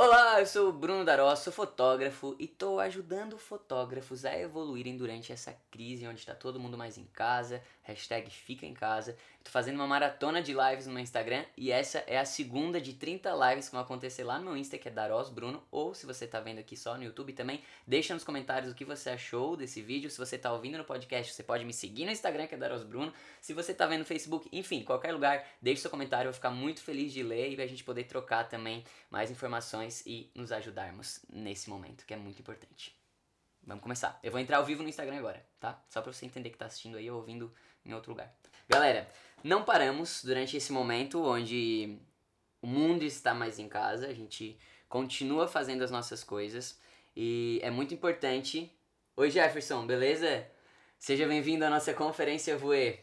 Olá, eu sou o Bruno Daró, sou fotógrafo e estou ajudando fotógrafos a evoluírem durante essa crise onde está todo mundo mais em casa, hashtag fica em casa. Estou fazendo uma maratona de lives no meu Instagram e essa é a segunda de 30 lives que vão acontecer lá no meu Insta, que é Daros Bruno, ou se você está vendo aqui só no YouTube também, deixa nos comentários o que você achou desse vídeo. Se você está ouvindo no podcast, você pode me seguir no Instagram, que é Daros Bruno. Se você está vendo no Facebook, enfim, qualquer lugar, deixe seu comentário, eu vou ficar muito feliz de ler e a gente poder trocar também mais informações e nos ajudarmos nesse momento, que é muito importante. Vamos começar. Eu vou entrar ao vivo no Instagram agora, tá? Só pra você entender que tá assistindo aí ou ouvindo em outro lugar. Galera, não paramos durante esse momento onde o mundo está mais em casa, a gente continua fazendo as nossas coisas e é muito importante. Oi Jefferson, beleza? Seja bem-vindo à nossa conferência Voe.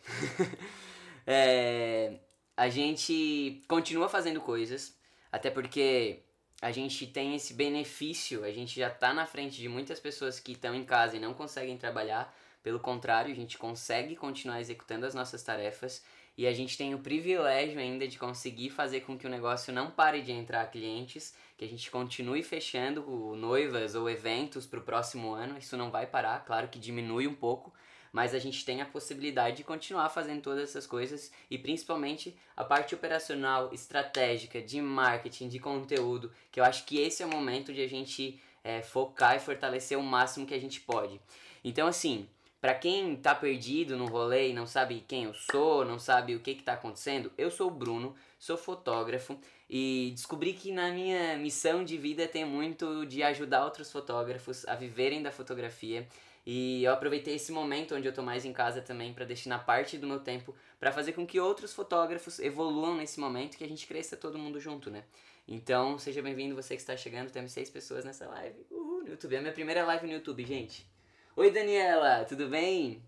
é, a gente continua fazendo coisas, até porque a gente tem esse benefício, a gente já está na frente de muitas pessoas que estão em casa e não conseguem trabalhar. Pelo contrário, a gente consegue continuar executando as nossas tarefas e a gente tem o privilégio ainda de conseguir fazer com que o negócio não pare de entrar clientes, que a gente continue fechando noivas ou eventos para o próximo ano. Isso não vai parar, claro que diminui um pouco, mas a gente tem a possibilidade de continuar fazendo todas essas coisas e principalmente a parte operacional, estratégica, de marketing, de conteúdo, que eu acho que esse é o momento de a gente é, focar e fortalecer o máximo que a gente pode. Então, assim, para quem tá perdido no rolê e não sabe quem eu sou, não sabe o que que tá acontecendo, eu sou o Bruno, sou fotógrafo e descobri que na minha missão de vida tem muito de ajudar outros fotógrafos a viverem da fotografia e eu aproveitei esse momento onde eu tô mais em casa também para destinar parte do meu tempo para fazer com que outros fotógrafos evoluam nesse momento que a gente cresça todo mundo junto, né? Então, seja bem-vindo você que está chegando, temos seis pessoas nessa live. Uhul, no YouTube, é a minha primeira live no YouTube, gente. Oi, Daniela, tudo bem?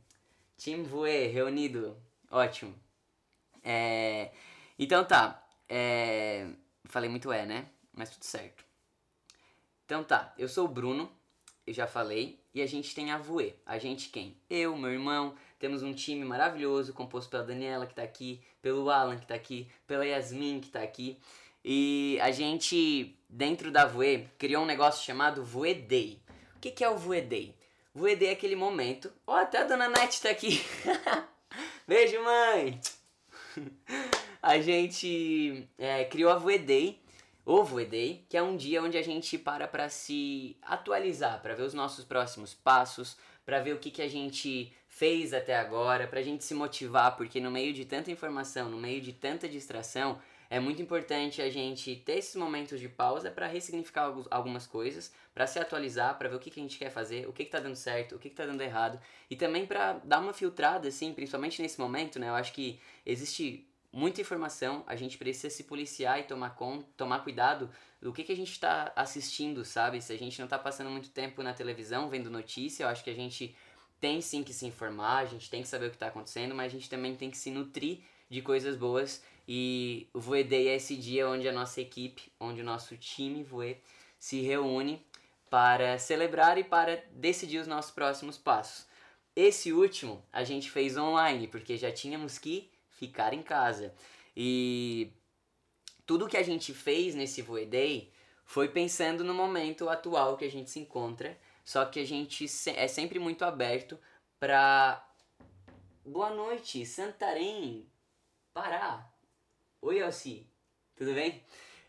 Team Voe, reunido. Ótimo. É... Então tá, é... falei muito é, né? Mas tudo certo. Então tá, eu sou o Bruno, eu já falei, e a gente tem a Voe. A gente quem? Eu, meu irmão, temos um time maravilhoso composto pela Daniela que tá aqui, pelo Alan que tá aqui, pela Yasmin que tá aqui. E a gente, dentro da Voe, criou um negócio chamado Voe Day. O que, que é o Voe Day? Voe Day é aquele momento. Ó, oh, até a dona Nath tá aqui. Beijo, mãe! a gente é, criou a Voe Day Ovo Day, que é um dia onde a gente para para se atualizar, para ver os nossos próximos passos, para ver o que, que a gente fez até agora, para a gente se motivar, porque no meio de tanta informação, no meio de tanta distração, é muito importante a gente ter esses momentos de pausa para ressignificar algumas coisas, para se atualizar, para ver o que, que a gente quer fazer, o que está dando certo, o que está dando errado, e também para dar uma filtrada, assim, principalmente nesse momento, né? Eu acho que existe muita informação, a gente precisa se policiar e tomar, com, tomar cuidado do que, que a gente está assistindo, sabe? Se a gente não está passando muito tempo na televisão vendo notícia, eu acho que a gente tem sim que se informar, a gente tem que saber o que está acontecendo, mas a gente também tem que se nutrir de coisas boas. E o Voe Day é esse dia onde a nossa equipe, onde o nosso time Voe se reúne para celebrar e para decidir os nossos próximos passos. Esse último a gente fez online, porque já tínhamos que ficar em casa. E tudo que a gente fez nesse Voe Day foi pensando no momento atual que a gente se encontra, só que a gente é sempre muito aberto para Boa noite, Santarém, Pará. Oi, Elci, tudo bem?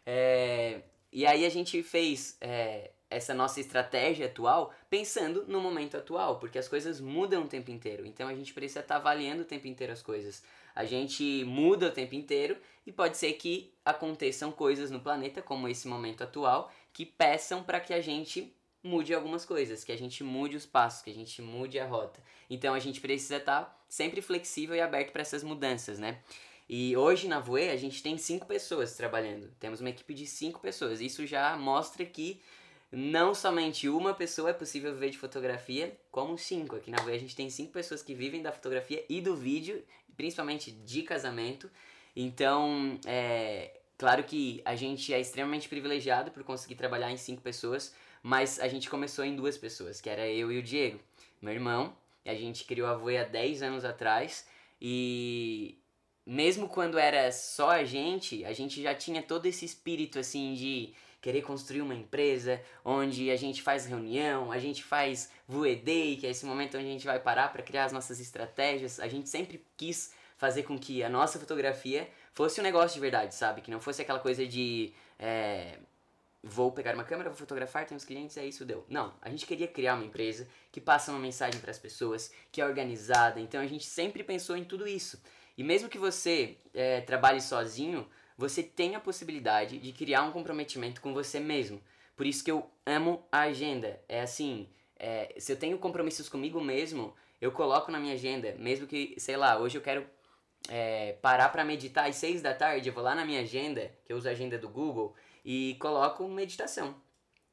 É... E aí a gente fez é, essa nossa estratégia atual pensando no momento atual, porque as coisas mudam o tempo inteiro. Então a gente precisa estar tá avaliando o tempo inteiro as coisas. A gente muda o tempo inteiro e pode ser que aconteçam coisas no planeta, como esse momento atual, que peçam para que a gente mude algumas coisas, que a gente mude os passos, que a gente mude a rota. Então a gente precisa estar tá sempre flexível e aberto para essas mudanças, né? E hoje na Voe a gente tem cinco pessoas trabalhando. Temos uma equipe de cinco pessoas. Isso já mostra que não somente uma pessoa é possível viver de fotografia, como cinco. Aqui na Voe a gente tem cinco pessoas que vivem da fotografia e do vídeo principalmente de casamento. Então, é claro que a gente é extremamente privilegiado por conseguir trabalhar em cinco pessoas, mas a gente começou em duas pessoas, que era eu e o Diego, meu irmão. A gente criou a Voe há 10 anos atrás e mesmo quando era só a gente, a gente já tinha todo esse espírito assim de querer construir uma empresa onde a gente faz reunião, a gente faz VUEDEI, que é esse momento onde a gente vai parar para criar as nossas estratégias. A gente sempre quis fazer com que a nossa fotografia fosse um negócio de verdade, sabe? Que não fosse aquela coisa de. É, vou pegar uma câmera, vou fotografar, tem uns clientes, é isso, deu. Não, a gente queria criar uma empresa que passa uma mensagem para as pessoas, que é organizada, então a gente sempre pensou em tudo isso. E mesmo que você é, trabalhe sozinho, você tem a possibilidade de criar um comprometimento com você mesmo. Por isso que eu amo a agenda. É assim, é, se eu tenho compromissos comigo mesmo, eu coloco na minha agenda, mesmo que, sei lá, hoje eu quero é, parar para meditar às seis da tarde, eu vou lá na minha agenda, que eu uso a agenda do Google, e coloco meditação.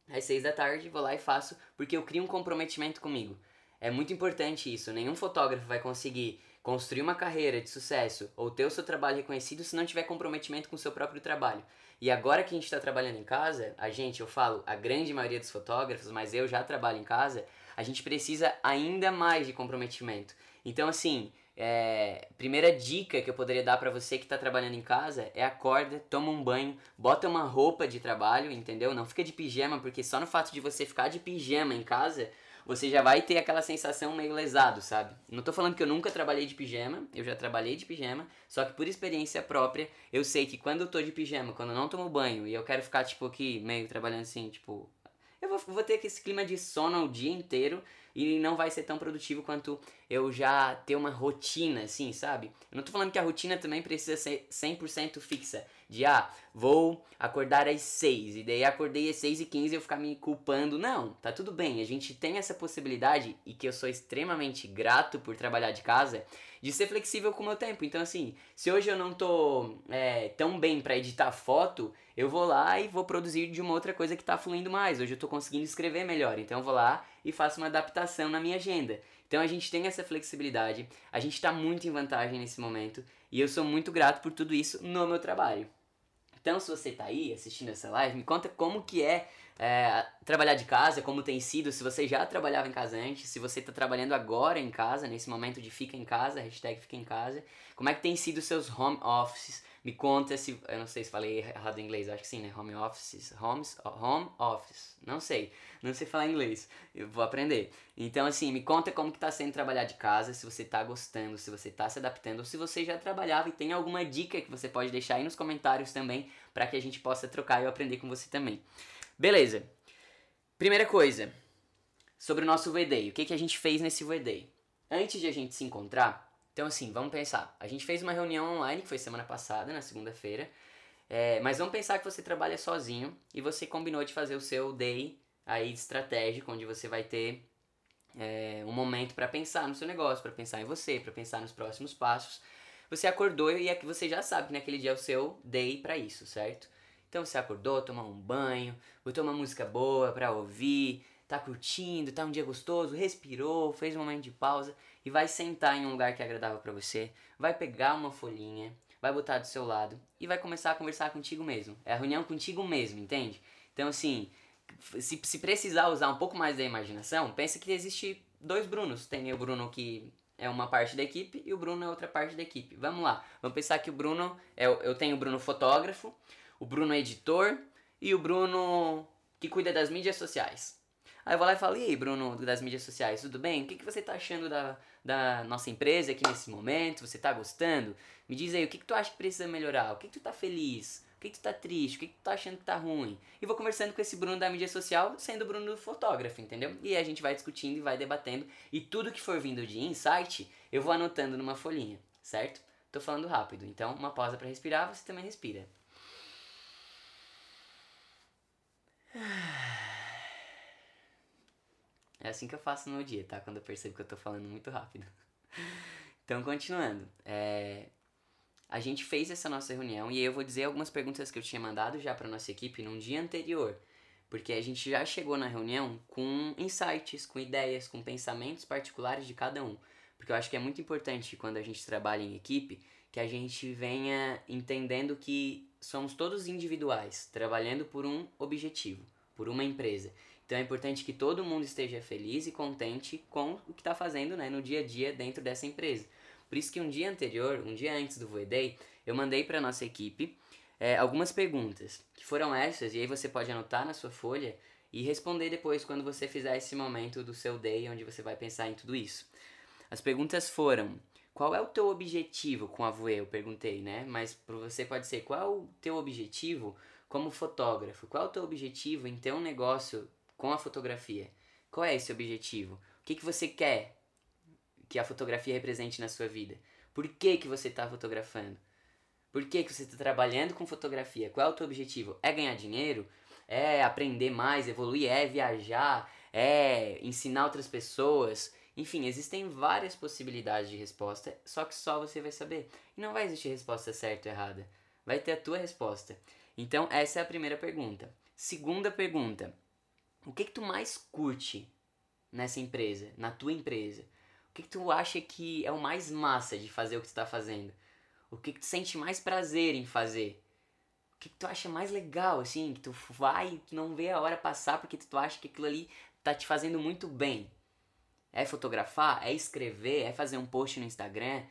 Às seis da tarde, vou lá e faço, porque eu crio um comprometimento comigo. É muito importante isso. Nenhum fotógrafo vai conseguir construir uma carreira de sucesso ou ter o seu trabalho reconhecido se não tiver comprometimento com o seu próprio trabalho. E agora que a gente está trabalhando em casa, a gente, eu falo, a grande maioria dos fotógrafos, mas eu já trabalho em casa, a gente precisa ainda mais de comprometimento. Então, assim, é, primeira dica que eu poderia dar para você que está trabalhando em casa é acorda, toma um banho, bota uma roupa de trabalho, entendeu? Não fica de pijama, porque só no fato de você ficar de pijama em casa, você já vai ter aquela sensação meio lesado, sabe? Não tô falando que eu nunca trabalhei de pijama, eu já trabalhei de pijama, só que por experiência própria, eu sei que quando eu tô de pijama, quando eu não tomo banho e eu quero ficar, tipo, aqui, meio trabalhando assim, tipo. Eu vou, vou ter esse clima de sono o dia inteiro e não vai ser tão produtivo quanto eu já ter uma rotina, assim, sabe? Eu não tô falando que a rotina também precisa ser 100% fixa de ah, vou acordar às 6 e daí acordei às 6 e 15 e eu ficar me culpando. Não, tá tudo bem. A gente tem essa possibilidade e que eu sou extremamente grato por trabalhar de casa de ser flexível com o meu tempo. Então, assim, se hoje eu não tô é, tão bem para editar foto, eu vou lá e vou produzir de uma outra coisa que tá fluindo mais. Hoje eu tô conseguindo escrever melhor, então eu vou lá e faço uma adaptação na minha agenda. Então a gente tem essa flexibilidade, a gente está muito em vantagem nesse momento e eu sou muito grato por tudo isso no meu trabalho. Então, se você está aí assistindo essa live, me conta como que é, é, trabalhar de casa, como tem sido, se você já trabalhava em casa antes, se você está trabalhando agora em casa, nesse momento de fica em casa, hashtag fica em casa, como é que tem sido seus home offices, me conta se. Eu não sei se falei errado em inglês, acho que sim, né? Home offices. Homes, home office. Não sei. Não sei falar inglês. Eu vou aprender. Então, assim, me conta como que tá sendo trabalhar de casa, se você tá gostando, se você tá se adaptando, ou se você já trabalhava e tem alguma dica que você pode deixar aí nos comentários também, para que a gente possa trocar e eu aprender com você também. Beleza. Primeira coisa, sobre o nosso VD. O que, que a gente fez nesse VD? Antes de a gente se encontrar, então, assim, vamos pensar. A gente fez uma reunião online, que foi semana passada, na segunda-feira. É, mas vamos pensar que você trabalha sozinho e você combinou de fazer o seu day aí estratégico, onde você vai ter é, um momento para pensar no seu negócio, para pensar em você, para pensar nos próximos passos. Você acordou e é que você já sabe que naquele dia é o seu day para isso, certo? Então você acordou, tomou um banho, botou uma música boa para ouvir, tá curtindo, tá um dia gostoso, respirou, fez um momento de pausa e vai sentar em um lugar que é agradável para você, vai pegar uma folhinha, vai botar do seu lado e vai começar a conversar contigo mesmo. É a reunião contigo mesmo, entende? Então, assim, se, se precisar usar um pouco mais da imaginação, pensa que existe dois Brunos. Tem o Bruno que é uma parte da equipe e o Bruno é outra parte da equipe. Vamos lá, vamos pensar que o Bruno, é, eu tenho o Bruno fotógrafo, o Bruno é editor e o Bruno que cuida das mídias sociais. Aí eu vou lá e falo, e aí, Bruno, das mídias sociais, tudo bem? O que, que você tá achando da, da nossa empresa aqui nesse momento? Você tá gostando? Me diz aí, o que, que tu acha que precisa melhorar? O que, que tu tá feliz? O que, que tu tá triste? O que, que tu tá achando que tá ruim? E vou conversando com esse Bruno da mídia social, sendo o Bruno fotógrafo, entendeu? E a gente vai discutindo e vai debatendo. E tudo que for vindo de insight, eu vou anotando numa folhinha, certo? Tô falando rápido, então uma pausa para respirar, você também respira. É assim que eu faço no meu dia, tá? Quando eu percebo que eu tô falando muito rápido. Então, continuando. É... A gente fez essa nossa reunião e eu vou dizer algumas perguntas que eu tinha mandado já para nossa equipe num dia anterior. Porque a gente já chegou na reunião com insights, com ideias, com pensamentos particulares de cada um. Porque eu acho que é muito importante quando a gente trabalha em equipe que a gente venha entendendo que somos todos individuais, trabalhando por um objetivo, por uma empresa. Então é importante que todo mundo esteja feliz e contente com o que está fazendo né, no dia a dia dentro dessa empresa. Por isso que um dia anterior, um dia antes do Void Day, eu mandei para nossa equipe é, algumas perguntas, que foram essas, e aí você pode anotar na sua folha e responder depois quando você fizer esse momento do seu day, onde você vai pensar em tudo isso. As perguntas foram: qual é o teu objetivo com a Voe? Eu perguntei, né? Mas para você pode ser: qual é o teu objetivo como fotógrafo? Qual é o teu objetivo em ter um negócio com a fotografia? Qual é esse objetivo? O que, que você quer que a fotografia represente na sua vida? Por que, que você está fotografando? Por que, que você está trabalhando com fotografia? Qual é o teu objetivo? É ganhar dinheiro? É aprender mais, evoluir? É viajar? É ensinar outras pessoas? Enfim, existem várias possibilidades de resposta, só que só você vai saber. E não vai existir resposta certa ou errada. Vai ter a tua resposta. Então, essa é a primeira pergunta. Segunda pergunta: O que, que tu mais curte nessa empresa, na tua empresa? O que, que tu acha que é o mais massa de fazer o que tu está fazendo? O que, que tu sente mais prazer em fazer? O que, que tu acha mais legal, assim, que tu vai, que não vê a hora passar porque tu acha que aquilo ali tá te fazendo muito bem? É fotografar? É escrever? É fazer um post no Instagram?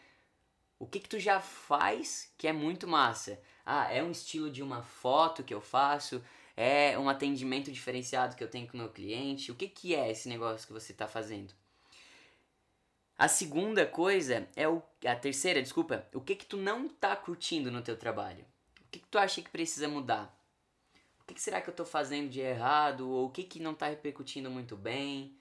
O que que tu já faz que é muito massa? Ah, é um estilo de uma foto que eu faço? É um atendimento diferenciado que eu tenho com o meu cliente? O que que é esse negócio que você está fazendo? A segunda coisa é o a terceira, desculpa, o que que tu não tá curtindo no teu trabalho? O que que tu acha que precisa mudar? O que, que será que eu estou fazendo de errado? Ou o que que não está repercutindo muito bem?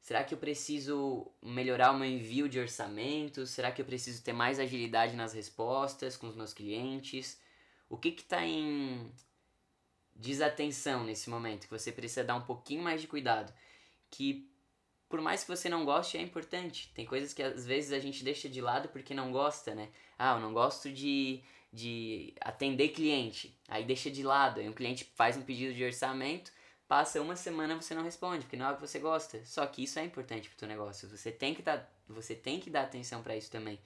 Será que eu preciso melhorar o meu envio de orçamentos? Será que eu preciso ter mais agilidade nas respostas com os meus clientes? O que está em desatenção nesse momento que você precisa dar um pouquinho mais de cuidado? Que por mais que você não goste, é importante. Tem coisas que às vezes a gente deixa de lado porque não gosta, né? Ah, eu não gosto de, de atender cliente. Aí deixa de lado. Aí um cliente faz um pedido de orçamento passa uma semana você não responde, porque não é o que você gosta. Só que isso é importante pro teu negócio. Você tem que dar, você tem que dar atenção para isso também.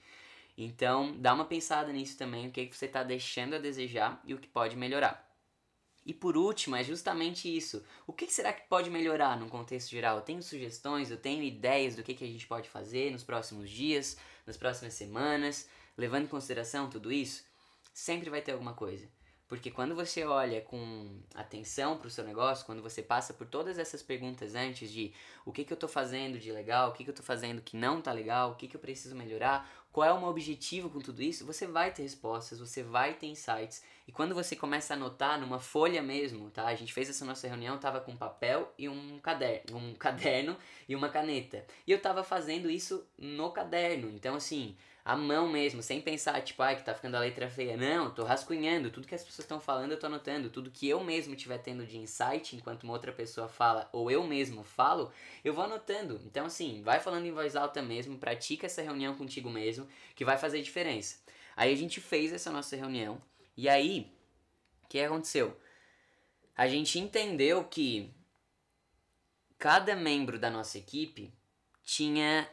Então, dá uma pensada nisso também, o que, que você está deixando a desejar e o que pode melhorar. E por último, é justamente isso. O que será que pode melhorar no contexto geral? Eu tenho sugestões, eu tenho ideias do que, que a gente pode fazer nos próximos dias, nas próximas semanas, levando em consideração tudo isso, sempre vai ter alguma coisa. Porque quando você olha com atenção para o seu negócio, quando você passa por todas essas perguntas antes de o que, que eu estou fazendo de legal, o que, que eu estou fazendo que não está legal, o que, que eu preciso melhorar, qual é o meu objetivo com tudo isso, você vai ter respostas, você vai ter insights. E quando você começa a anotar numa folha mesmo, tá? A gente fez essa nossa reunião, tava com papel e um caderno, um caderno e uma caneta. E eu tava fazendo isso no caderno. Então assim, a mão mesmo, sem pensar, tipo, ai, que tá ficando a letra feia. Não, tô rascunhando, tudo que as pessoas estão falando eu tô anotando, tudo que eu mesmo tiver tendo de insight enquanto uma outra pessoa fala, ou eu mesmo falo, eu vou anotando. Então, assim, vai falando em voz alta mesmo, pratica essa reunião contigo mesmo, que vai fazer diferença. Aí a gente fez essa nossa reunião, e aí, o que aconteceu? A gente entendeu que cada membro da nossa equipe tinha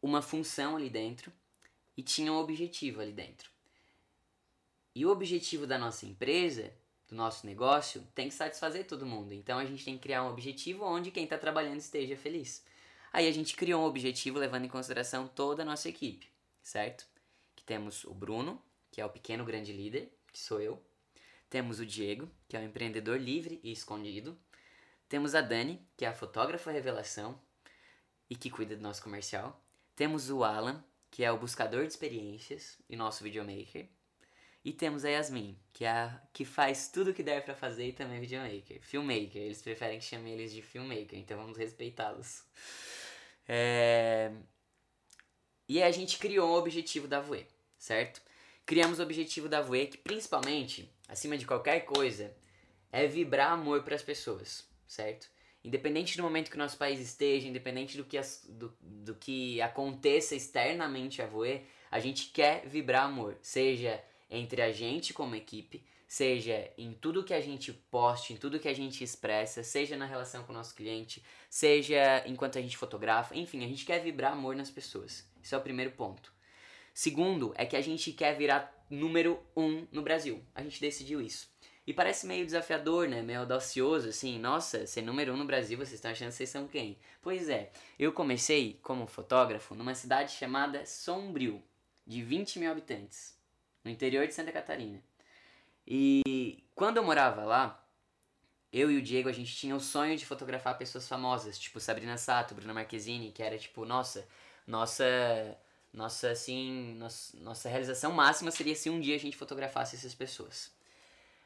uma função ali dentro e tinha um objetivo ali dentro. E o objetivo da nossa empresa, do nosso negócio, tem que satisfazer todo mundo. Então a gente tem que criar um objetivo onde quem está trabalhando esteja feliz. Aí a gente criou um objetivo levando em consideração toda a nossa equipe, certo? Que temos o Bruno, que é o pequeno grande líder, que sou eu. Temos o Diego, que é o empreendedor livre e escondido. Temos a Dani, que é a fotógrafa revelação e que cuida do nosso comercial. Temos o Alan, que é o buscador de experiências e nosso videomaker. E temos a Yasmin, que é a que faz tudo o que der para fazer e também é videomaker. Filmmaker, eles preferem que chame eles de filmmaker, então vamos respeitá-los. É... E a gente criou o objetivo da Voe, certo? Criamos o objetivo da Voe que principalmente, acima de qualquer coisa, é vibrar amor para as pessoas, certo? Independente do momento que o nosso país esteja, independente do que, as, do, do que aconteça externamente a Voe, a gente quer vibrar amor. Seja entre a gente como equipe, seja em tudo que a gente poste, em tudo que a gente expressa, seja na relação com o nosso cliente, seja enquanto a gente fotografa, enfim, a gente quer vibrar amor nas pessoas. Isso é o primeiro ponto. Segundo é que a gente quer virar número um no Brasil. A gente decidiu isso. E parece meio desafiador, né? Meio audacioso, assim. Nossa, ser número um no Brasil, vocês estão achando que vocês são quem? Pois é, eu comecei como fotógrafo numa cidade chamada Sombrio, de 20 mil habitantes, no interior de Santa Catarina. E quando eu morava lá, eu e o Diego, a gente tinha o sonho de fotografar pessoas famosas, tipo Sabrina Sato, Bruna Marquezine, que era tipo, nossa, nossa, nossa, assim, nossa, nossa realização máxima seria se um dia a gente fotografasse essas pessoas.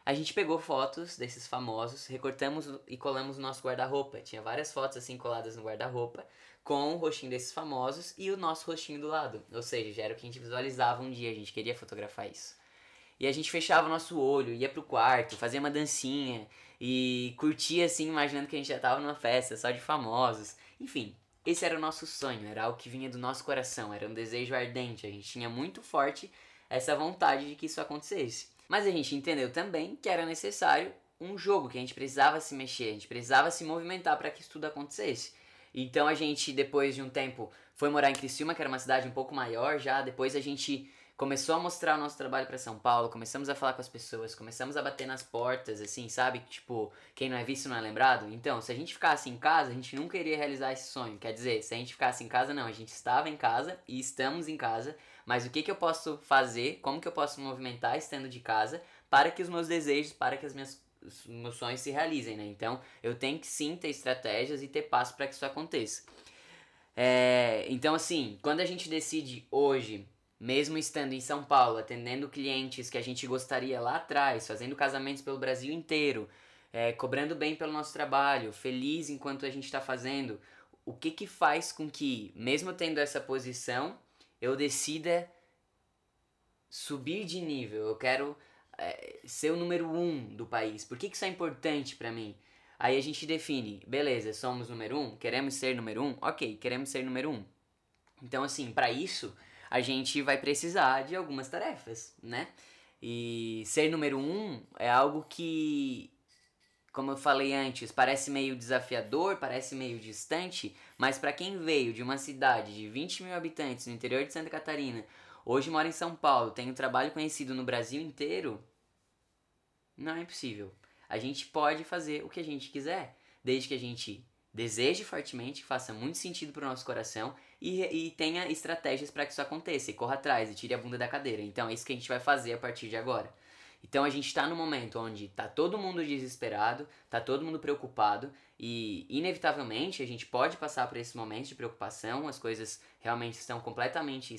A gente pegou fotos desses famosos, recortamos e colamos no nosso guarda-roupa. Tinha várias fotos assim coladas no guarda-roupa, com o rostinho desses famosos e o nosso rostinho do lado. Ou seja, já era o que a gente visualizava um dia, a gente queria fotografar isso. E a gente fechava o nosso olho, ia pro quarto, fazia uma dancinha e curtia assim, imaginando que a gente já tava numa festa só de famosos. Enfim, esse era o nosso sonho, era algo que vinha do nosso coração, era um desejo ardente. A gente tinha muito forte essa vontade de que isso acontecesse. Mas a gente entendeu também que era necessário um jogo, que a gente precisava se mexer, a gente precisava se movimentar para que isso tudo acontecesse. Então a gente, depois de um tempo, foi morar em Criciúma, que era uma cidade um pouco maior já. Depois a gente começou a mostrar o nosso trabalho para São Paulo, começamos a falar com as pessoas, começamos a bater nas portas, assim, sabe? Tipo, quem não é visto não é lembrado. Então, se a gente ficasse em casa, a gente nunca iria realizar esse sonho. Quer dizer, se a gente ficasse em casa, não, a gente estava em casa e estamos em casa, mas o que, que eu posso fazer, como que eu posso me movimentar estando de casa para que os meus desejos, para que as minhas os meus sonhos se realizem, né? Então, eu tenho que sim ter estratégias e ter passo para que isso aconteça. É, então, assim, quando a gente decide hoje, mesmo estando em São Paulo, atendendo clientes que a gente gostaria lá atrás, fazendo casamentos pelo Brasil inteiro, é, cobrando bem pelo nosso trabalho, feliz enquanto a gente está fazendo, o que que faz com que, mesmo tendo essa posição, eu decida subir de nível? Eu quero é, ser o número um do país. Por que, que isso é importante para mim? Aí a gente define, beleza, somos número um, queremos ser número um, ok, queremos ser número um. Então, assim, para isso, a gente vai precisar de algumas tarefas, né? E ser número um é algo que, como eu falei antes, parece meio desafiador, parece meio distante, mas para quem veio de uma cidade de 20 mil habitantes no interior de Santa Catarina, hoje mora em São Paulo, tem um trabalho conhecido no Brasil inteiro, não é impossível. A gente pode fazer o que a gente quiser, desde que a gente deseje fortemente, faça muito sentido para o nosso coração e, e tenha estratégias para que isso aconteça, e corra atrás e tire a bunda da cadeira. Então é isso que a gente vai fazer a partir de agora. Então a gente está no momento onde está todo mundo desesperado, está todo mundo preocupado e inevitavelmente a gente pode passar por esse momento de preocupação, as coisas realmente estão completamente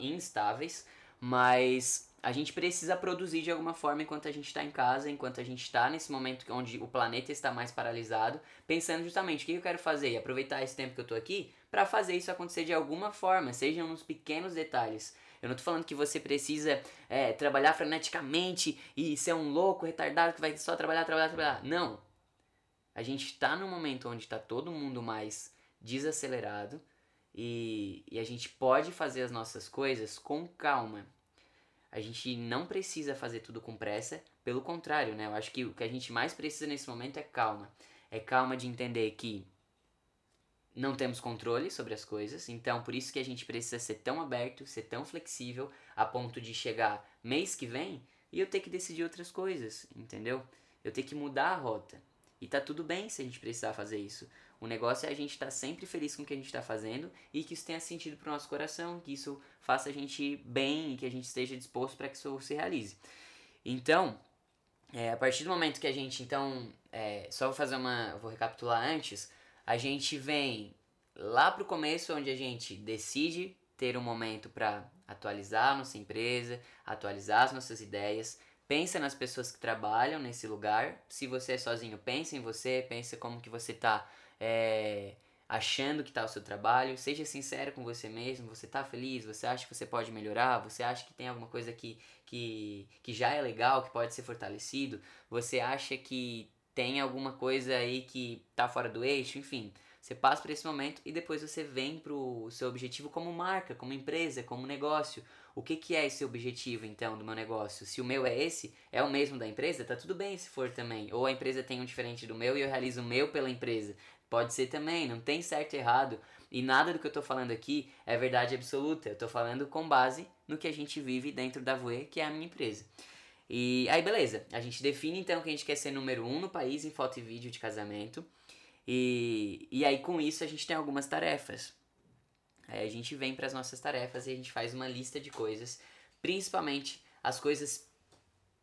instáveis, mas a gente precisa produzir de alguma forma enquanto a gente está em casa, enquanto a gente está nesse momento onde o planeta está mais paralisado, pensando justamente o que eu quero fazer e aproveitar esse tempo que eu estou aqui para fazer isso acontecer de alguma forma, sejam nos pequenos detalhes. Eu não estou falando que você precisa é, trabalhar freneticamente e ser um louco, retardado que vai só trabalhar, trabalhar, trabalhar. Não. A gente está num momento onde está todo mundo mais desacelerado e, e a gente pode fazer as nossas coisas com calma. A gente não precisa fazer tudo com pressa, pelo contrário, né? Eu acho que o que a gente mais precisa nesse momento é calma. É calma de entender que não temos controle sobre as coisas, então por isso que a gente precisa ser tão aberto, ser tão flexível a ponto de chegar mês que vem e eu ter que decidir outras coisas, entendeu? Eu ter que mudar a rota. E tá tudo bem se a gente precisar fazer isso. O negócio é a gente estar tá sempre feliz com o que a gente está fazendo e que isso tenha sentido pro nosso coração, que isso faça a gente bem e que a gente esteja disposto para que isso se realize. Então, é, a partir do momento que a gente, então, é, só vou fazer uma, vou recapitular antes, a gente vem lá pro começo onde a gente decide ter um momento para atualizar a nossa empresa, atualizar as nossas ideias, pensa nas pessoas que trabalham nesse lugar. Se você é sozinho, pensa em você, pensa como que você está é, achando que está o seu trabalho. Seja sincero com você mesmo. Você está feliz? Você acha que você pode melhorar? Você acha que tem alguma coisa que, que, que já é legal, que pode ser fortalecido? Você acha que tem alguma coisa aí que tá fora do eixo, enfim. Você passa por esse momento e depois você vem pro seu objetivo como marca, como empresa, como negócio. O que, que é esse objetivo então do meu negócio? Se o meu é esse, é o mesmo da empresa, tá tudo bem se for também. Ou a empresa tem um diferente do meu e eu realizo o meu pela empresa. Pode ser também, não tem certo e errado. E nada do que eu tô falando aqui é verdade absoluta. Eu tô falando com base no que a gente vive dentro da Voe, que é a minha empresa. E aí, beleza. A gente define então que a gente quer ser número um no país em foto e vídeo de casamento. E, e aí, com isso, a gente tem algumas tarefas. Aí a gente vem para as nossas tarefas e a gente faz uma lista de coisas, principalmente as coisas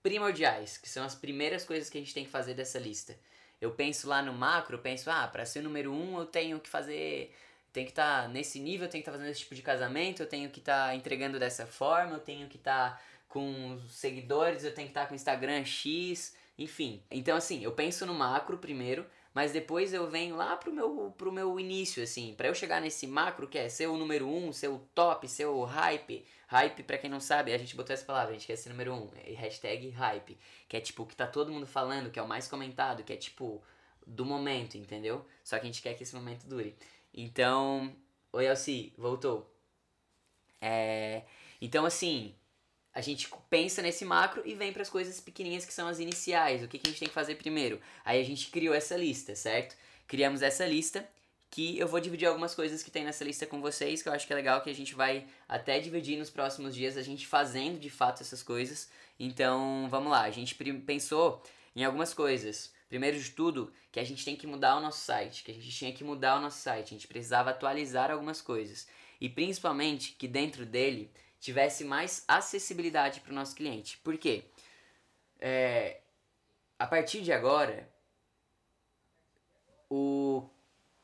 primordiais, que são as primeiras coisas que a gente tem que fazer dessa lista. Eu penso lá no macro, penso, ah, para ser o número um eu tenho que fazer, tenho que estar tá nesse nível, tenho que estar tá fazendo esse tipo de casamento, eu tenho que estar tá entregando dessa forma, eu tenho que estar tá com seguidores, eu tenho que estar tá com Instagram X, enfim. Então assim, eu penso no macro primeiro, mas depois eu venho lá pro meu, pro meu início, assim, para eu chegar nesse macro que é ser o número um, ser o top, ser o hype. Hype, pra quem não sabe, a gente botou essa palavra, a gente quer ser número um, hashtag hype, que é tipo o que tá todo mundo falando, que é o mais comentado, que é tipo do momento, entendeu? Só que a gente quer que esse momento dure. Então, oi Elci, voltou. É, então assim, a gente pensa nesse macro e vem para as coisas pequenininhas que são as iniciais. O que, que a gente tem que fazer primeiro? Aí a gente criou essa lista, certo? Criamos essa lista que eu vou dividir algumas coisas que tem nessa lista com vocês, que eu acho que é legal que a gente vai até dividir nos próximos dias, a gente fazendo de fato essas coisas. Então, vamos lá, a gente pensou em algumas coisas. Primeiro de tudo, que a gente tem que mudar o nosso site, que a gente tinha que mudar o nosso site, a gente precisava atualizar algumas coisas. E principalmente que dentro dele tivesse mais acessibilidade para o nosso cliente. Por quê? É, a partir de agora, o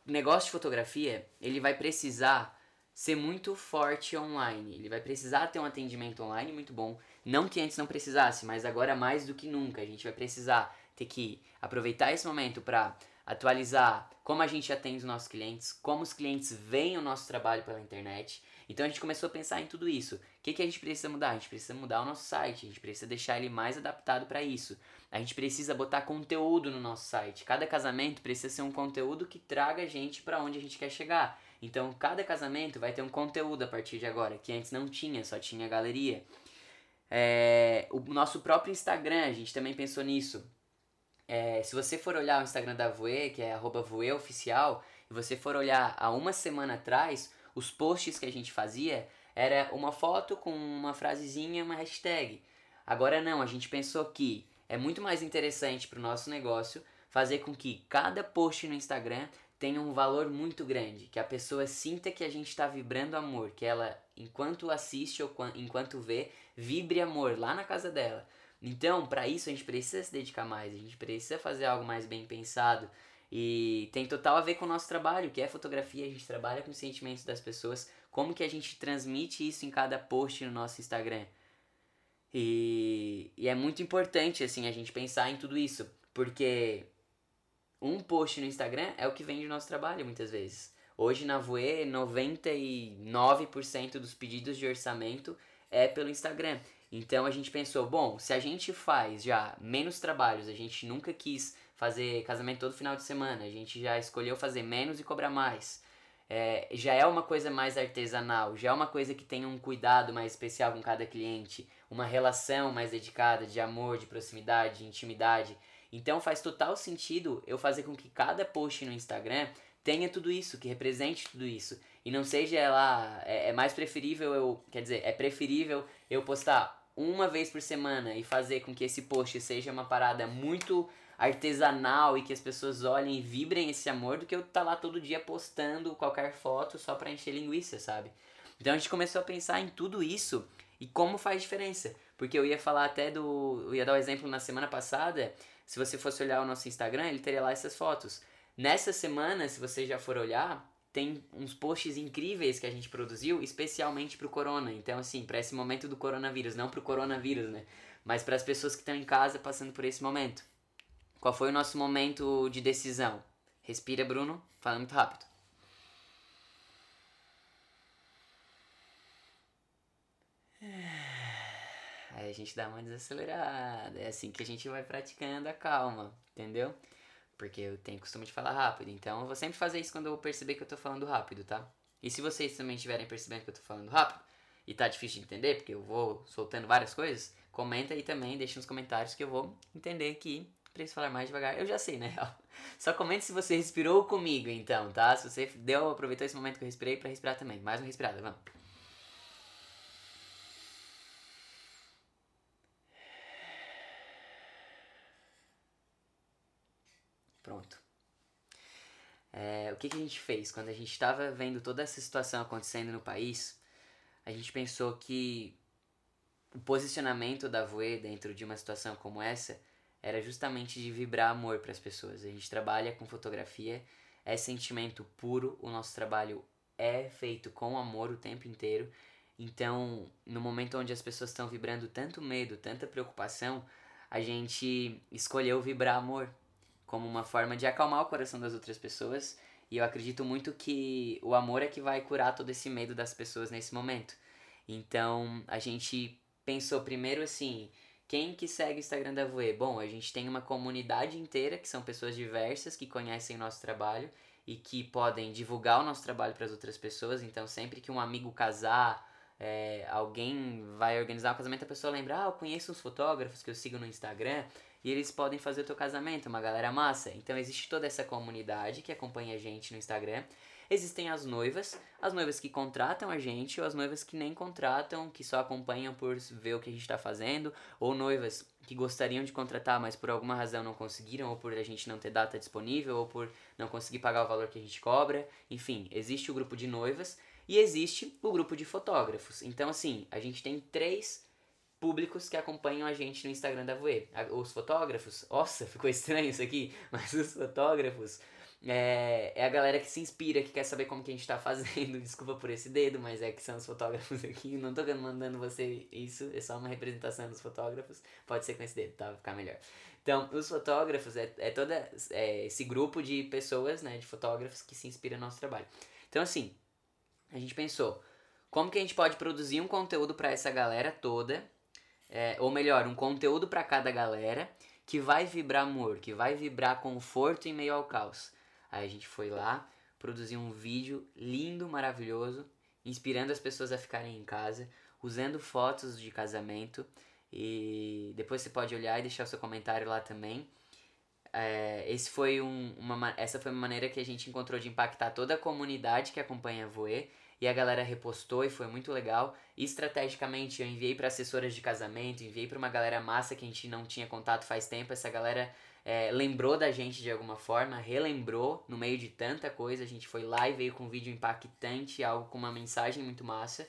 negócio de fotografia ele vai precisar ser muito forte online. Ele vai precisar ter um atendimento online muito bom. Não que antes não precisasse, mas agora mais do que nunca. A gente vai precisar ter que aproveitar esse momento para atualizar como a gente atende os nossos clientes, como os clientes veem o nosso trabalho pela internet. Então a gente começou a pensar em tudo isso. O que, que a gente precisa mudar? A gente precisa mudar o nosso site, a gente precisa deixar ele mais adaptado para isso. A gente precisa botar conteúdo no nosso site. Cada casamento precisa ser um conteúdo que traga a gente para onde a gente quer chegar. Então cada casamento vai ter um conteúdo a partir de agora, que antes não tinha, só tinha galeria. É, o nosso próprio Instagram, a gente também pensou nisso. É, se você for olhar o Instagram da Voe, que é @voeoficial, e você for olhar há uma semana atrás, os posts que a gente fazia era uma foto com uma frasezinha, uma hashtag. Agora não, a gente pensou que é muito mais interessante para o nosso negócio fazer com que cada post no Instagram tenha um valor muito grande, que a pessoa sinta que a gente está vibrando amor, que ela, enquanto assiste ou enquanto vê, vibre amor lá na casa dela. Então, para isso a gente precisa se dedicar mais, a gente precisa fazer algo mais bem pensado, e tem total a ver com o nosso trabalho, que é fotografia, a gente trabalha com os sentimentos das pessoas, como que a gente transmite isso em cada post no nosso Instagram. E, e é muito importante, assim, a gente pensar em tudo isso, porque um post no Instagram é o que vende o nosso trabalho, muitas vezes. Hoje na Voe, 99% dos pedidos de orçamento é pelo Instagram. Então a gente pensou, bom, se a gente faz já menos trabalhos, a gente nunca quis fazer casamento todo final de semana. A gente já escolheu fazer menos e cobrar mais. É, já é uma coisa mais artesanal, já é uma coisa que tem um cuidado mais especial com cada cliente, uma relação mais dedicada de amor, de proximidade, de intimidade. Então faz total sentido eu fazer com que cada post no Instagram tenha tudo isso, que represente tudo isso. E não seja lá, é, é mais preferível eu, quer dizer, é preferível eu postar uma vez por semana e fazer com que esse post seja uma parada muito artesanal e que as pessoas olhem e vibrem esse amor do que eu estar tá lá todo dia postando qualquer foto só pra encher linguiça, sabe? Então a gente começou a pensar em tudo isso e como faz diferença. Porque eu ia falar até do. Eu ia dar o um exemplo na semana passada. Se você fosse olhar o nosso Instagram, ele teria lá essas fotos. Nessa semana, se você já for olhar, tem uns posts incríveis que a gente produziu especialmente pro corona. Então, assim, para esse momento do coronavírus, não pro coronavírus, né? Mas para as pessoas que estão em casa passando por esse momento. Qual foi o nosso momento de decisão? Respira, Bruno. Fala muito rápido. Aí a gente dá uma desacelerada. É assim que a gente vai praticando a calma, entendeu? Porque eu tenho costume de falar rápido. Então eu vou sempre fazer isso quando eu perceber que eu tô falando rápido, tá? E se vocês também estiverem percebendo que eu tô falando rápido e tá difícil de entender, porque eu vou soltando várias coisas, comenta aí também, deixa nos comentários que eu vou entender que Preciso falar mais devagar. Eu já sei, né? Só comente se você respirou comigo, então, tá? Se você deu, aproveitou esse momento que eu respirei para respirar também. Mais uma respirada, vamos. É, o que, que a gente fez? Quando a gente estava vendo toda essa situação acontecendo no país, a gente pensou que o posicionamento da Voe dentro de uma situação como essa era justamente de vibrar amor para as pessoas. A gente trabalha com fotografia, é sentimento puro, o nosso trabalho é feito com amor o tempo inteiro. Então, no momento onde as pessoas estão vibrando tanto medo, tanta preocupação, a gente escolheu vibrar amor como uma forma de acalmar o coração das outras pessoas. E eu acredito muito que o amor é que vai curar todo esse medo das pessoas nesse momento. Então, a gente pensou primeiro assim, quem que segue o Instagram da Voe? Bom, a gente tem uma comunidade inteira que são pessoas diversas que conhecem o nosso trabalho e que podem divulgar o nosso trabalho para as outras pessoas. Então, sempre que um amigo casar, é, alguém vai organizar um casamento, a pessoa lembra, ah, eu conheço uns fotógrafos que eu sigo no Instagram e eles podem fazer o teu casamento, uma galera massa. Então existe toda essa comunidade que acompanha a gente no Instagram. Existem as noivas, as noivas que contratam a gente ou as noivas que nem contratam, que só acompanham por ver o que a gente está fazendo, ou noivas que gostariam de contratar, mas por alguma razão não conseguiram, ou por a gente não ter data disponível, ou por não conseguir pagar o valor que a gente cobra. Enfim, existe o grupo de noivas e existe o grupo de fotógrafos. Então, assim, a gente tem três públicos que acompanham a gente no Instagram da Voe. Os fotógrafos, nossa, ficou estranho isso aqui, mas os fotógrafos é, é a galera que se inspira, que quer saber como que a gente tá fazendo. Desculpa por esse dedo, mas é que são os fotógrafos aqui. Não tô mandando você isso, é só uma representação dos fotógrafos. Pode ser com esse dedo, tá? Vai ficar melhor. Então, os fotógrafos é, é todo é, esse grupo de pessoas, né, de fotógrafos que se inspira no nosso trabalho. Então, assim, a gente pensou, como que a gente pode produzir um conteúdo para essa galera toda é, ou melhor, um conteúdo para cada galera que vai vibrar amor, que vai vibrar conforto em meio ao caos. Aí a gente foi lá, produziu um vídeo lindo, maravilhoso, inspirando as pessoas a ficarem em casa, usando fotos de casamento. E depois você pode olhar e deixar o seu comentário lá também. É, esse foi um, uma, essa foi uma maneira que a gente encontrou de impactar toda a comunidade que acompanha a Voe e a galera repostou e foi muito legal. E, estrategicamente eu enviei para assessoras de casamento, enviei para uma galera massa que a gente não tinha contato faz tempo. Essa galera é, lembrou da gente de alguma forma, relembrou no meio de tanta coisa. A gente foi lá e veio com um vídeo impactante, algo com uma mensagem muito massa.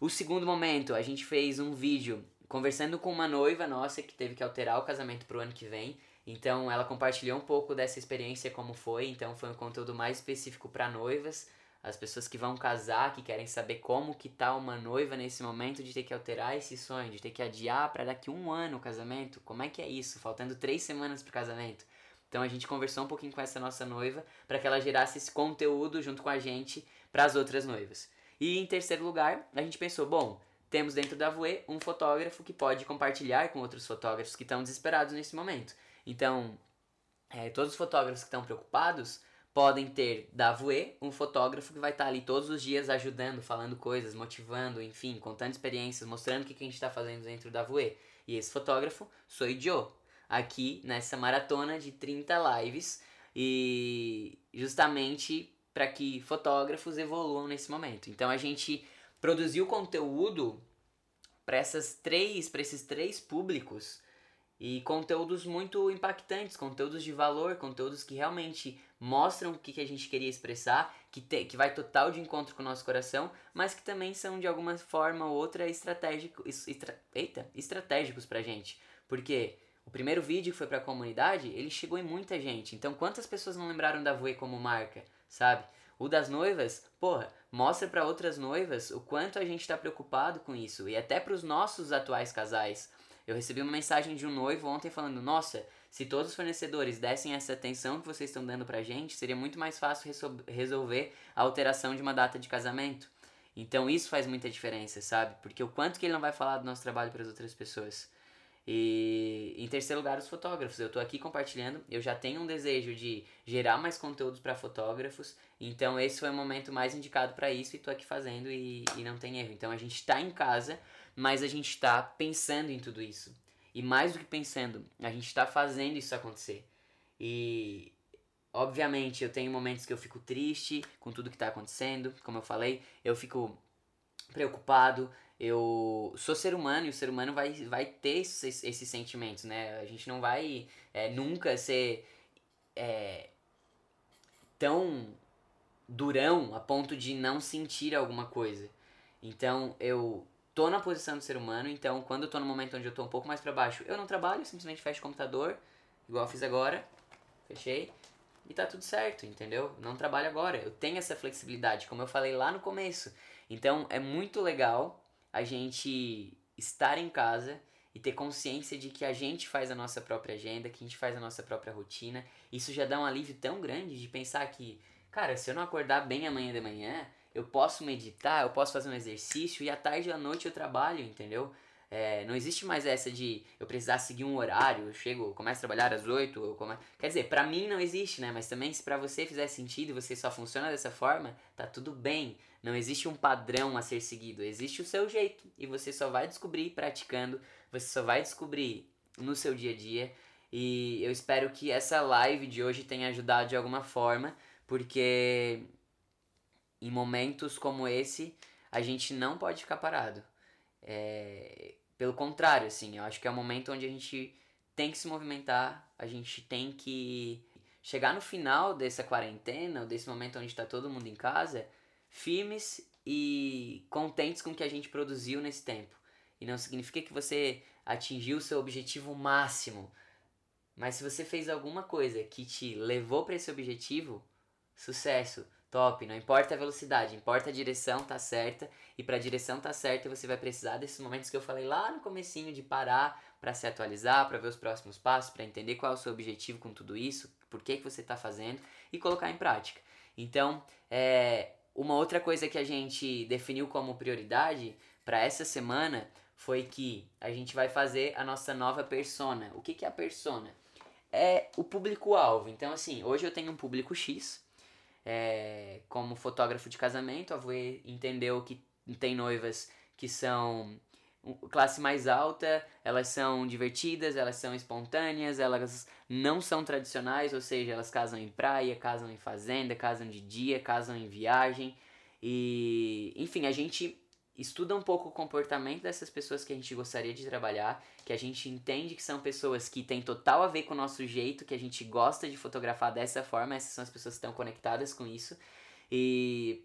O segundo momento, a gente fez um vídeo conversando com uma noiva nossa que teve que alterar o casamento pro ano que vem. Então ela compartilhou um pouco dessa experiência como foi, então foi um conteúdo mais específico para noivas as pessoas que vão casar, que querem saber como que tá uma noiva nesse momento de ter que alterar esse sonho, de ter que adiar para daqui um ano o casamento. Como é que é isso? Faltando três semanas pro casamento. Então a gente conversou um pouquinho com essa nossa noiva para que ela gerasse esse conteúdo junto com a gente para as outras noivas. E em terceiro lugar, a gente pensou, bom, temos dentro da Voe um fotógrafo que pode compartilhar com outros fotógrafos que estão desesperados nesse momento. Então, é, todos os fotógrafos que estão preocupados podem ter da Voe um fotógrafo que vai estar tá ali todos os dias ajudando, falando coisas, motivando, enfim, contando experiências, mostrando o que, a gente está fazendo dentro da Voe. E esse fotógrafo sou Joe, aqui nessa maratona de 30 lives e justamente para que fotógrafos evoluam nesse momento. Então a gente produziu conteúdo para essas três, para esses três públicos e conteúdos muito impactantes, conteúdos de valor, conteúdos que realmente mostram o que, a gente queria expressar, que, te, que vai total de encontro com o nosso coração, mas que também são de alguma forma ou outra estratégico, estra, eita, estratégicos pra gente. Porque o primeiro vídeo que foi pra comunidade, ele chegou em muita gente. Então quantas pessoas não lembraram da Voe como marca, sabe? O das noivas, porra, mostra para outras noivas o quanto a gente está preocupado com isso e até para os nossos atuais casais. Eu recebi uma mensagem de um noivo ontem falando: Nossa, se todos os fornecedores dessem essa atenção que vocês estão dando pra gente, seria muito mais fácil resolver a alteração de uma data de casamento. Então isso faz muita diferença, sabe? Porque o quanto que ele não vai falar do nosso trabalho para as outras pessoas. E em terceiro lugar, os fotógrafos. Eu estou aqui compartilhando. Eu já tenho um desejo de gerar mais conteúdos para fotógrafos. Então esse foi o momento mais indicado para isso e estou aqui fazendo e, e não tem erro. Então a gente está em casa mas a gente está pensando em tudo isso. E mais do que pensando, a gente está fazendo isso acontecer. E obviamente eu tenho momentos que eu fico triste com tudo que está acontecendo, como eu falei, eu fico preocupado, eu sou ser humano e o ser humano vai, vai ter esses, esses sentimentos, né? A gente não vai é, nunca ser é, tão durão a ponto de não sentir alguma coisa. Então eu tô na posição do ser humano, então quando eu tô no momento onde eu tô um pouco mais para baixo, eu não trabalho, eu simplesmente fecho o computador, igual eu fiz agora, fechei, e tá tudo certo, entendeu? Não trabalho agora, eu tenho essa flexibilidade, como eu falei lá no começo. Então é muito legal a gente estar em casa e ter consciência de que a gente faz a nossa própria agenda, que a gente faz a nossa própria rotina. Isso já dá um alívio tão grande de pensar que, cara, se eu não acordar bem amanhã de manhã, eu posso meditar, eu posso fazer um exercício e à tarde e à noite eu trabalho, entendeu? É, não existe mais essa de eu precisar seguir um horário, eu chego, começo a trabalhar às 8, eu come... quer dizer, pra mim não existe, né? Mas também se pra você fizer sentido e você só funciona dessa forma, tá tudo bem. Não existe um padrão a ser seguido, existe o seu jeito e você só vai descobrir praticando, você só vai descobrir no seu dia a dia. E eu espero que essa live de hoje tenha ajudado de alguma forma, porque em momentos como esse, a gente não pode ficar parado. É, pelo contrário, assim, eu acho que é o momento onde a gente tem que se movimentar, a gente tem que chegar no final dessa quarentena, ou desse momento onde está todo mundo em casa, firmes e contentes com o que a gente produziu nesse tempo. E não significa que você atingiu o seu objetivo máximo, mas se você fez alguma coisa que te levou para esse objetivo, sucesso. Top, não importa a velocidade, importa a direção tá certa e para a direção tá certa você vai precisar desses momentos que eu falei lá no comecinho de parar para se atualizar, para ver os próximos passos, para entender qual é o seu objetivo com tudo isso, por que que você está fazendo e colocar em prática. Então, é, uma outra coisa que a gente definiu como prioridade para essa semana foi que a gente vai fazer a nossa nova persona. O que que é a persona? É o público-alvo. Então, assim, hoje eu tenho um público X é, como fotógrafo de casamento, a Voe entendeu que tem noivas que são classe mais alta, elas são divertidas, elas são espontâneas, elas não são tradicionais, ou seja, elas casam em praia, casam em fazenda, casam de dia, casam em viagem. E, enfim, a gente estuda um pouco o comportamento dessas pessoas que a gente gostaria de trabalhar, que a gente entende que são pessoas que têm total a ver com o nosso jeito, que a gente gosta de fotografar dessa forma, essas são as pessoas que estão conectadas com isso. E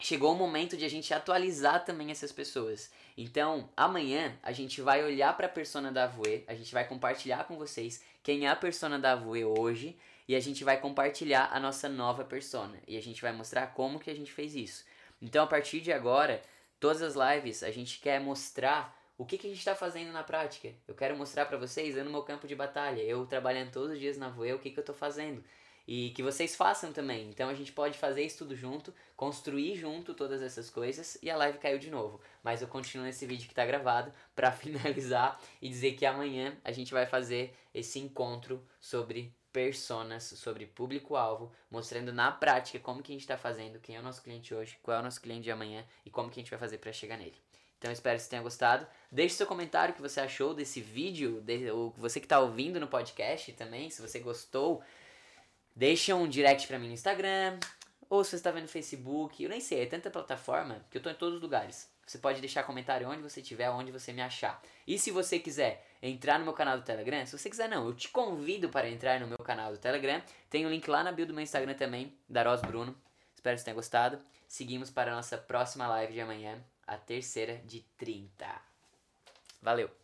chegou o momento de a gente atualizar também essas pessoas. Então, amanhã a gente vai olhar para a persona da Avue, a gente vai compartilhar com vocês quem é a persona da Avue hoje e a gente vai compartilhar a nossa nova persona e a gente vai mostrar como que a gente fez isso. Então, a partir de agora, Todas as lives a gente quer mostrar o que, que a gente está fazendo na prática. Eu quero mostrar para vocês, eu no meu campo de batalha, eu trabalhando todos os dias na Voe, o que, que eu estou fazendo. E que vocês façam também. Então a gente pode fazer isso tudo junto, construir junto todas essas coisas e a live caiu de novo. Mas eu continuo nesse vídeo que está gravado para finalizar e dizer que amanhã a gente vai fazer esse encontro sobre personas, sobre público-alvo, mostrando na prática como que a gente está fazendo, quem é o nosso cliente hoje, qual é o nosso cliente de amanhã e como que a gente vai fazer para chegar nele. Então espero que você tenha gostado. Deixe seu comentário o que você achou desse vídeo, de, ou você que está ouvindo no podcast também, se você gostou, deixa um direct para mim no Instagram, ou se você está vendo no Facebook, eu nem sei, é tanta plataforma que eu estou em todos os lugares. Você pode deixar comentário onde você estiver, onde você me achar. E se você quiser entrar no meu canal do Telegram, se você quiser não, eu te convido para entrar no meu canal do Telegram. Tem o um link lá na bio do meu Instagram também, Daros Bruno. Espero que você tenha gostado. Seguimos para a nossa próxima live de amanhã, a terceira de 30. Valeu!